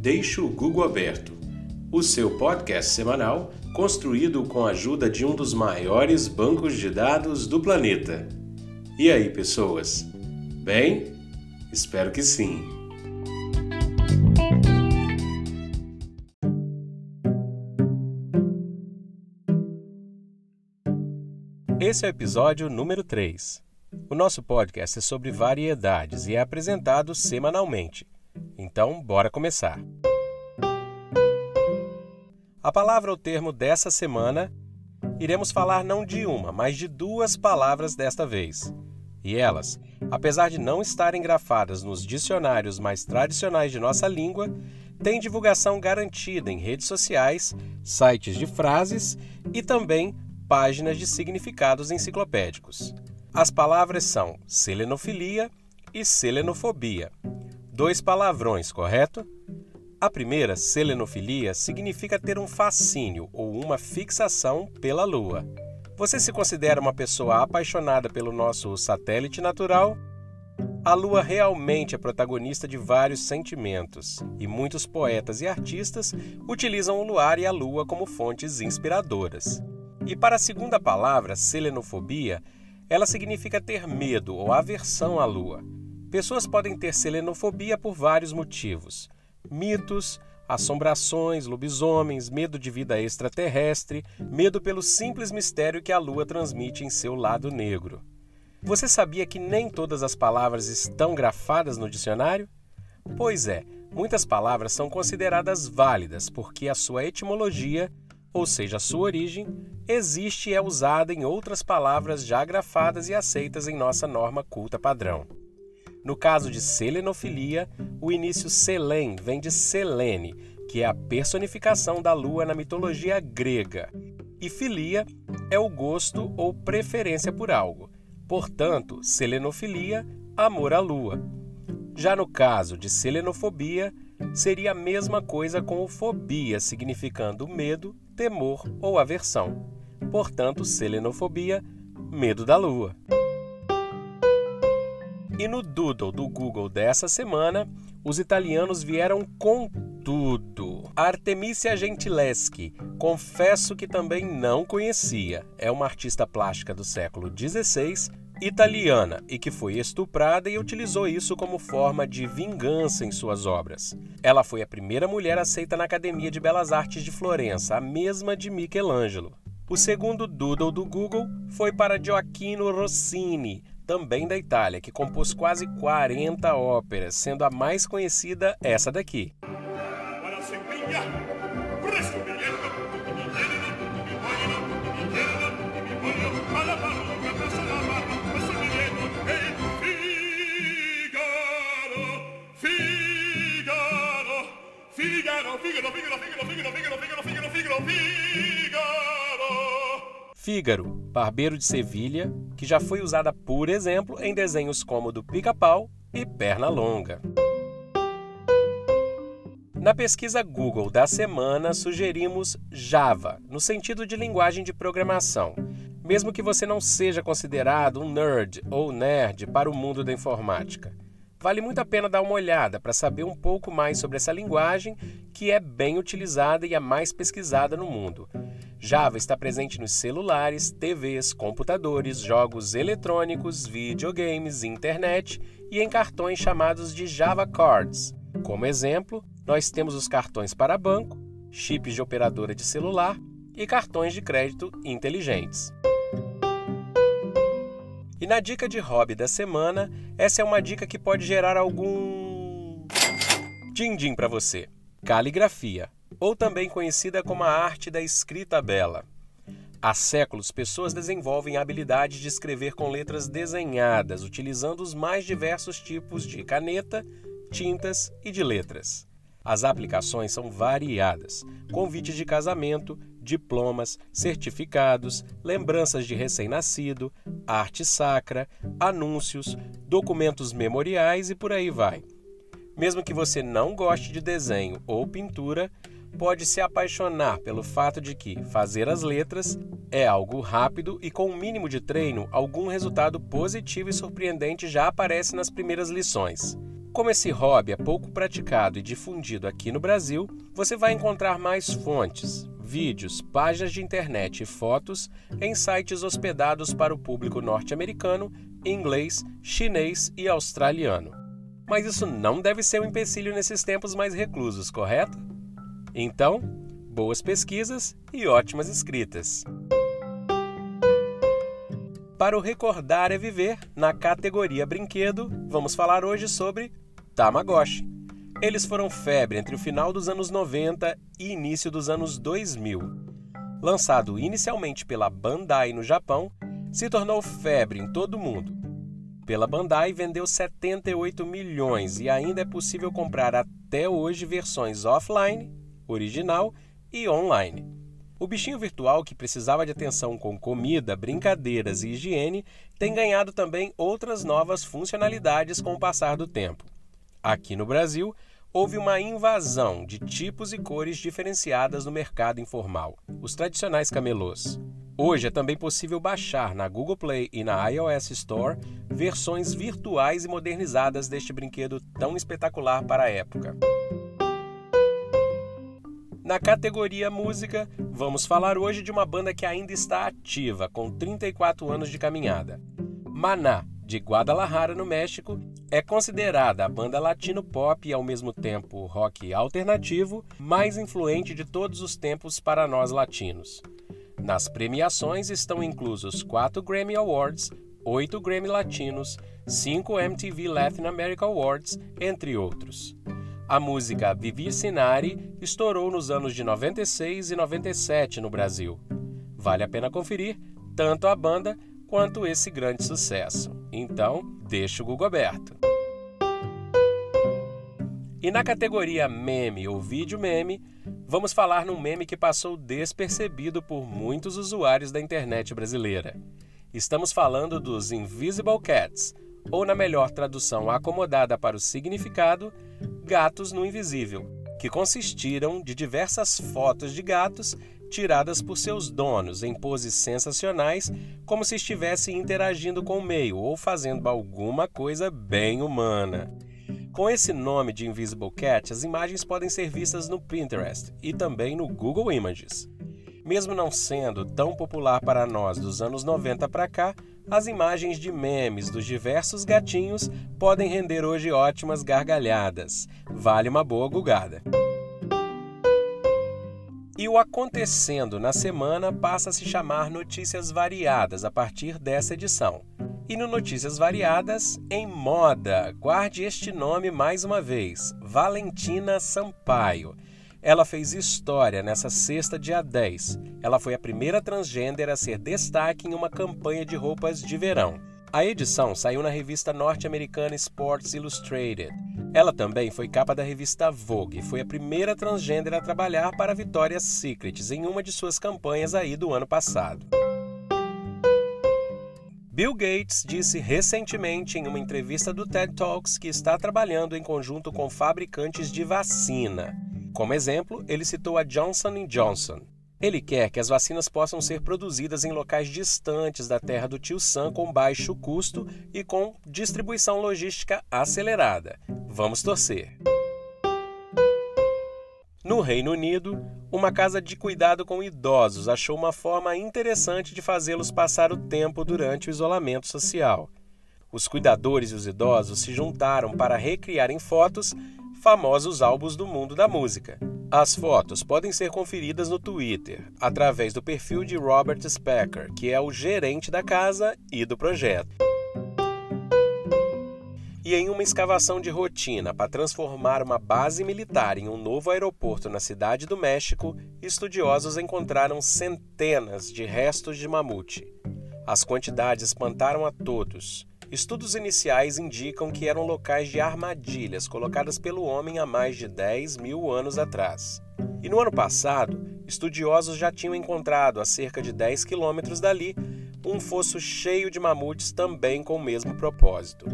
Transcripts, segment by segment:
Deixe o Google Aberto, o seu podcast semanal construído com a ajuda de um dos maiores bancos de dados do planeta. E aí, pessoas? Bem? Espero que sim. Esse é o episódio número 3. O nosso podcast é sobre variedades e é apresentado semanalmente. Então, bora começar. A palavra ou termo dessa semana, iremos falar não de uma, mas de duas palavras desta vez. E elas, apesar de não estarem grafadas nos dicionários mais tradicionais de nossa língua, têm divulgação garantida em redes sociais, sites de frases e também páginas de significados enciclopédicos. As palavras são selenofilia e selenofobia. Dois palavrões, correto? A primeira, selenofilia, significa ter um fascínio ou uma fixação pela Lua. Você se considera uma pessoa apaixonada pelo nosso satélite natural? A Lua realmente é protagonista de vários sentimentos, e muitos poetas e artistas utilizam o luar e a Lua como fontes inspiradoras. E para a segunda palavra, selenofobia, ela significa ter medo ou aversão à lua. Pessoas podem ter selenofobia por vários motivos: mitos, assombrações, lobisomens, medo de vida extraterrestre, medo pelo simples mistério que a lua transmite em seu lado negro. Você sabia que nem todas as palavras estão grafadas no dicionário? Pois é, muitas palavras são consideradas válidas porque a sua etimologia ou seja, a sua origem, existe e é usada em outras palavras já grafadas e aceitas em nossa norma culta padrão. No caso de selenofilia, o início selen vem de Selene, que é a personificação da lua na mitologia grega, e filia é o gosto ou preferência por algo. Portanto, selenofilia, amor à lua. Já no caso de selenofobia, seria a mesma coisa com fobia, significando medo, temor ou aversão. Portanto, selenofobia, medo da lua. E no Doodle do Google dessa semana, os italianos vieram com tudo. Artemisia Gentileschi, confesso que também não conhecia. É uma artista plástica do século XVI italiana e que foi estuprada e utilizou isso como forma de vingança em suas obras. Ela foi a primeira mulher aceita na Academia de Belas Artes de Florença, a mesma de Michelangelo. O segundo doodle do Google foi para Gioacchino Rossini, também da Itália, que compôs quase 40 óperas, sendo a mais conhecida essa daqui. Fígaro, barbeiro de Sevilha, que já foi usada, por exemplo, em desenhos como do Pica-Pau e Perna Longa. Na pesquisa Google da semana, sugerimos Java, no sentido de linguagem de programação, mesmo que você não seja considerado um nerd ou nerd para o mundo da informática. Vale muito a pena dar uma olhada para saber um pouco mais sobre essa linguagem que é bem utilizada e a mais pesquisada no mundo. Java está presente nos celulares, TVs, computadores, jogos eletrônicos, videogames, internet e em cartões chamados de Java Cards. Como exemplo, nós temos os cartões para banco, chips de operadora de celular e cartões de crédito inteligentes. E na dica de hobby da semana, essa é uma dica que pode gerar algum din-din para você. Caligrafia, ou também conhecida como a arte da escrita bela. Há séculos, pessoas desenvolvem a habilidade de escrever com letras desenhadas, utilizando os mais diversos tipos de caneta, tintas e de letras. As aplicações são variadas: convites de casamento, diplomas, certificados, lembranças de recém-nascido, arte sacra, anúncios, documentos memoriais e por aí vai. Mesmo que você não goste de desenho ou pintura, pode se apaixonar pelo fato de que fazer as letras é algo rápido e com um mínimo de treino, algum resultado positivo e surpreendente já aparece nas primeiras lições. Como esse hobby é pouco praticado e difundido aqui no Brasil, você vai encontrar mais fontes, vídeos, páginas de internet e fotos em sites hospedados para o público norte-americano, inglês, chinês e australiano. Mas isso não deve ser um empecilho nesses tempos mais reclusos, correto? Então, boas pesquisas e ótimas escritas. Para o Recordar é Viver, na categoria Brinquedo, vamos falar hoje sobre Tamagotchi. Eles foram febre entre o final dos anos 90 e início dos anos 2000. Lançado inicialmente pela Bandai no Japão, se tornou febre em todo o mundo. Pela Bandai vendeu 78 milhões e ainda é possível comprar até hoje versões offline, original e online. O bichinho virtual que precisava de atenção com comida, brincadeiras e higiene tem ganhado também outras novas funcionalidades com o passar do tempo. Aqui no Brasil, houve uma invasão de tipos e cores diferenciadas no mercado informal, os tradicionais camelôs. Hoje é também possível baixar na Google Play e na iOS Store versões virtuais e modernizadas deste brinquedo tão espetacular para a época. Na categoria música, vamos falar hoje de uma banda que ainda está ativa, com 34 anos de caminhada. Maná, de Guadalajara, no México, é considerada a banda latino pop e ao mesmo tempo rock alternativo mais influente de todos os tempos para nós latinos. Nas premiações estão inclusos quatro Grammy Awards, oito Grammy Latinos, cinco MTV Latin America Awards, entre outros. A música Vivi Sinari estourou nos anos de 96 e 97 no Brasil. Vale a pena conferir tanto a banda quanto esse grande sucesso. Então, deixa o Google aberto. E na categoria meme ou vídeo meme, vamos falar num meme que passou despercebido por muitos usuários da internet brasileira. Estamos falando dos Invisible Cats, ou na melhor tradução acomodada para o significado, gatos no invisível, que consistiram de diversas fotos de gatos tiradas por seus donos em poses sensacionais, como se estivessem interagindo com o meio ou fazendo alguma coisa bem humana. Com esse nome de Invisible Cat, as imagens podem ser vistas no Pinterest e também no Google Images. Mesmo não sendo tão popular para nós dos anos 90 para cá, as imagens de memes dos diversos gatinhos podem render hoje ótimas gargalhadas. Vale uma boa gugada. E o acontecendo na semana passa a se chamar Notícias Variadas a partir dessa edição. E no Notícias Variadas, em moda, guarde este nome mais uma vez: Valentina Sampaio. Ela fez história nessa sexta, dia 10. Ela foi a primeira transgênero a ser destaque em uma campanha de roupas de verão. A edição saiu na revista norte-americana Sports Illustrated. Ela também foi capa da revista Vogue e foi a primeira transgênero a trabalhar para a Victoria's Secret em uma de suas campanhas aí do ano passado. Bill Gates disse recentemente em uma entrevista do TED Talks que está trabalhando em conjunto com fabricantes de vacina. Como exemplo, ele citou a Johnson Johnson. Ele quer que as vacinas possam ser produzidas em locais distantes da terra do tio Sam com baixo custo e com distribuição logística acelerada. Vamos torcer. No Reino Unido, uma casa de cuidado com idosos achou uma forma interessante de fazê-los passar o tempo durante o isolamento social. Os cuidadores e os idosos se juntaram para recriar em fotos famosos álbuns do mundo da música. As fotos podem ser conferidas no Twitter, através do perfil de Robert Specker, que é o gerente da casa e do projeto. E em uma escavação de rotina para transformar uma base militar em um novo aeroporto na cidade do México, estudiosos encontraram centenas de restos de mamute. As quantidades espantaram a todos. Estudos iniciais indicam que eram locais de armadilhas colocadas pelo homem há mais de 10 mil anos atrás. E no ano passado, estudiosos já tinham encontrado, a cerca de 10 quilômetros dali, um fosso cheio de mamutes também com o mesmo propósito.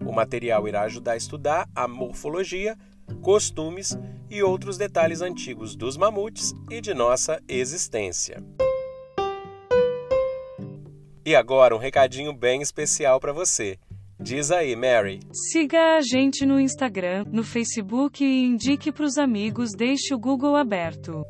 O material irá ajudar a estudar a morfologia, costumes e outros detalhes antigos dos mamutes e de nossa existência. E agora um recadinho bem especial para você. Diz aí, Mary. Siga a gente no Instagram, no Facebook e indique para os amigos. Deixe o Google aberto.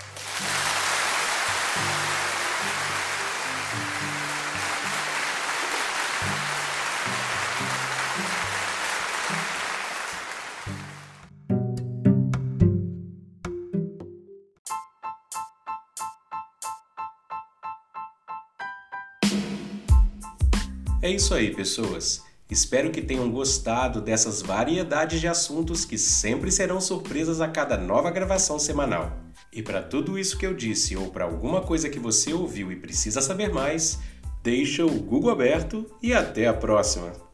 É isso aí, pessoas. Espero que tenham gostado dessas variedades de assuntos que sempre serão surpresas a cada nova gravação semanal. E para tudo isso que eu disse ou para alguma coisa que você ouviu e precisa saber mais, deixa o Google aberto e até a próxima!